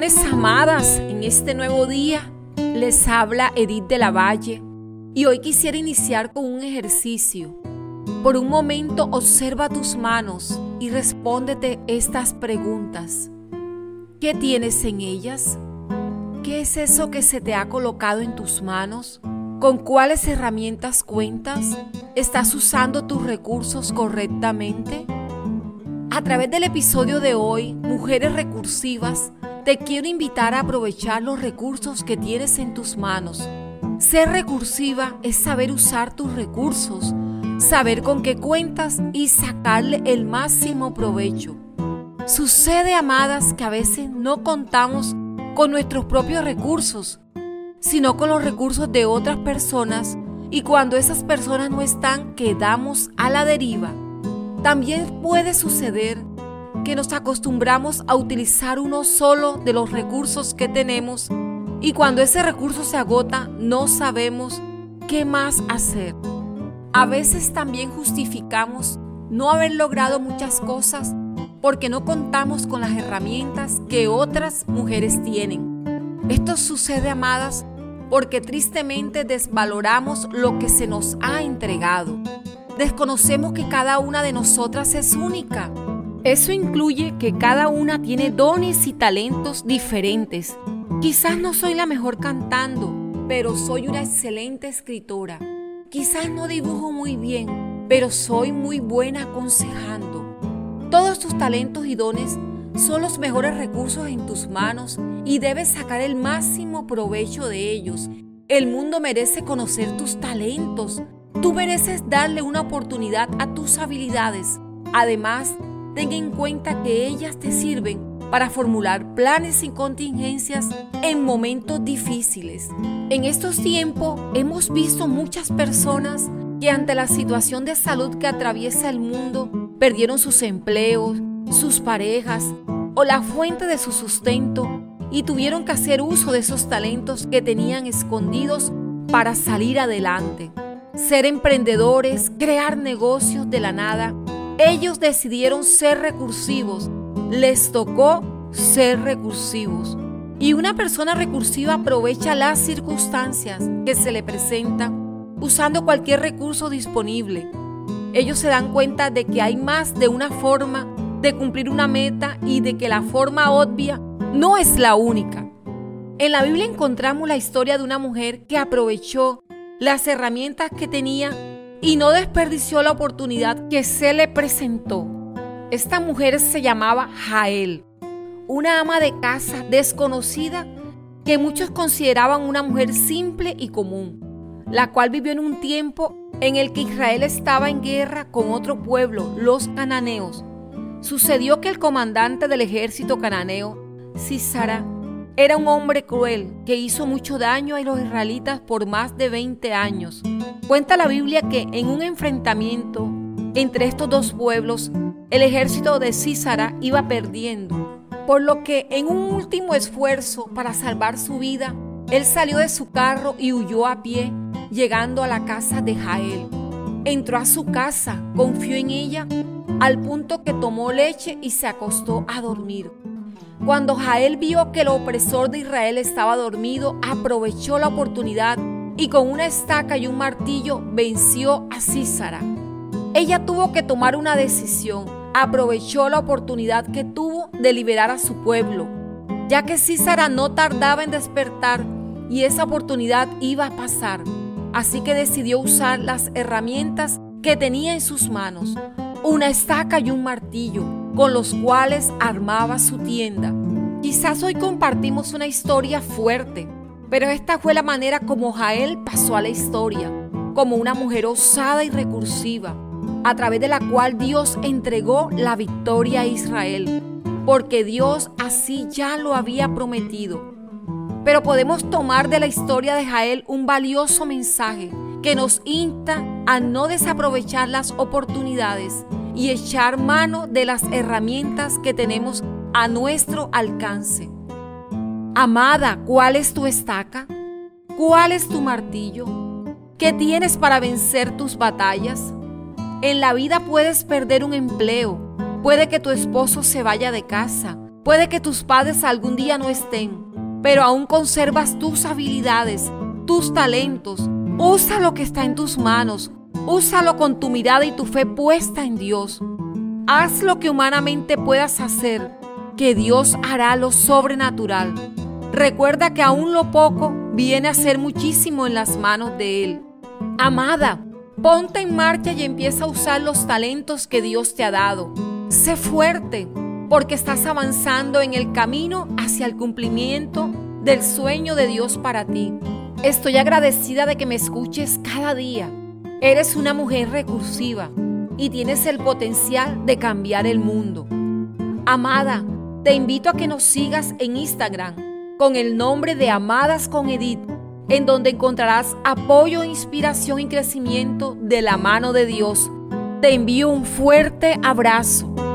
Amadas en este nuevo día. Les habla Edith de la Valle y hoy quisiera iniciar con un ejercicio. Por un momento observa tus manos y respóndete estas preguntas. ¿Qué tienes en ellas? ¿Qué es eso que se te ha colocado en tus manos? ¿Con cuáles herramientas cuentas? ¿Estás usando tus recursos correctamente? A través del episodio de hoy, Mujeres Recursivas, te quiero invitar a aprovechar los recursos que tienes en tus manos. Ser recursiva es saber usar tus recursos, saber con qué cuentas y sacarle el máximo provecho. Sucede, amadas, que a veces no contamos con nuestros propios recursos, sino con los recursos de otras personas y cuando esas personas no están, quedamos a la deriva. También puede suceder que nos acostumbramos a utilizar uno solo de los recursos que tenemos y cuando ese recurso se agota no sabemos qué más hacer. A veces también justificamos no haber logrado muchas cosas porque no contamos con las herramientas que otras mujeres tienen. Esto sucede, amadas, porque tristemente desvaloramos lo que se nos ha entregado desconocemos que cada una de nosotras es única. Eso incluye que cada una tiene dones y talentos diferentes. Quizás no soy la mejor cantando, pero soy una excelente escritora. Quizás no dibujo muy bien, pero soy muy buena aconsejando. Todos tus talentos y dones son los mejores recursos en tus manos y debes sacar el máximo provecho de ellos. El mundo merece conocer tus talentos, Tú mereces darle una oportunidad a tus habilidades. Además, ten en cuenta que ellas te sirven para formular planes y contingencias en momentos difíciles. En estos tiempos hemos visto muchas personas que ante la situación de salud que atraviesa el mundo perdieron sus empleos, sus parejas o la fuente de su sustento y tuvieron que hacer uso de esos talentos que tenían escondidos para salir adelante ser emprendedores, crear negocios de la nada. Ellos decidieron ser recursivos. Les tocó ser recursivos. Y una persona recursiva aprovecha las circunstancias que se le presentan usando cualquier recurso disponible. Ellos se dan cuenta de que hay más de una forma de cumplir una meta y de que la forma obvia no es la única. En la Biblia encontramos la historia de una mujer que aprovechó las herramientas que tenía y no desperdició la oportunidad que se le presentó. Esta mujer se llamaba Jael, una ama de casa desconocida que muchos consideraban una mujer simple y común, la cual vivió en un tiempo en el que Israel estaba en guerra con otro pueblo, los cananeos. Sucedió que el comandante del ejército cananeo, Sisara, era un hombre cruel que hizo mucho daño a los israelitas por más de 20 años. Cuenta la Biblia que en un enfrentamiento entre estos dos pueblos, el ejército de Císara iba perdiendo, por lo que en un último esfuerzo para salvar su vida, él salió de su carro y huyó a pie, llegando a la casa de Jael. Entró a su casa, confió en ella, al punto que tomó leche y se acostó a dormir. Cuando Jael vio que el opresor de Israel estaba dormido, aprovechó la oportunidad y con una estaca y un martillo venció a Císara. Ella tuvo que tomar una decisión. Aprovechó la oportunidad que tuvo de liberar a su pueblo, ya que Císara no tardaba en despertar y esa oportunidad iba a pasar. Así que decidió usar las herramientas que tenía en sus manos, una estaca y un martillo con los cuales armaba su tienda. Quizás hoy compartimos una historia fuerte, pero esta fue la manera como Jael pasó a la historia, como una mujer osada y recursiva, a través de la cual Dios entregó la victoria a Israel, porque Dios así ya lo había prometido. Pero podemos tomar de la historia de Jael un valioso mensaje que nos insta a no desaprovechar las oportunidades y echar mano de las herramientas que tenemos a nuestro alcance. Amada, ¿cuál es tu estaca? ¿Cuál es tu martillo? ¿Qué tienes para vencer tus batallas? En la vida puedes perder un empleo, puede que tu esposo se vaya de casa, Puede que tus padres algún día no estén, pero aún conservas tus habilidades, tus talentos. Usa lo que está en tus manos. Úsalo con tu mirada y tu fe puesta en Dios. Haz lo que humanamente puedas hacer, que Dios hará lo sobrenatural. Recuerda que aún lo poco viene a ser muchísimo en las manos de Él. Amada, ponte en marcha y empieza a usar los talentos que Dios te ha dado. Sé fuerte, porque estás avanzando en el camino hacia el cumplimiento del sueño de Dios para ti. Estoy agradecida de que me escuches cada día. Eres una mujer recursiva y tienes el potencial de cambiar el mundo. Amada, te invito a que nos sigas en Instagram con el nombre de Amadas con Edith, en donde encontrarás apoyo, inspiración y crecimiento de la mano de Dios. Te envío un fuerte abrazo.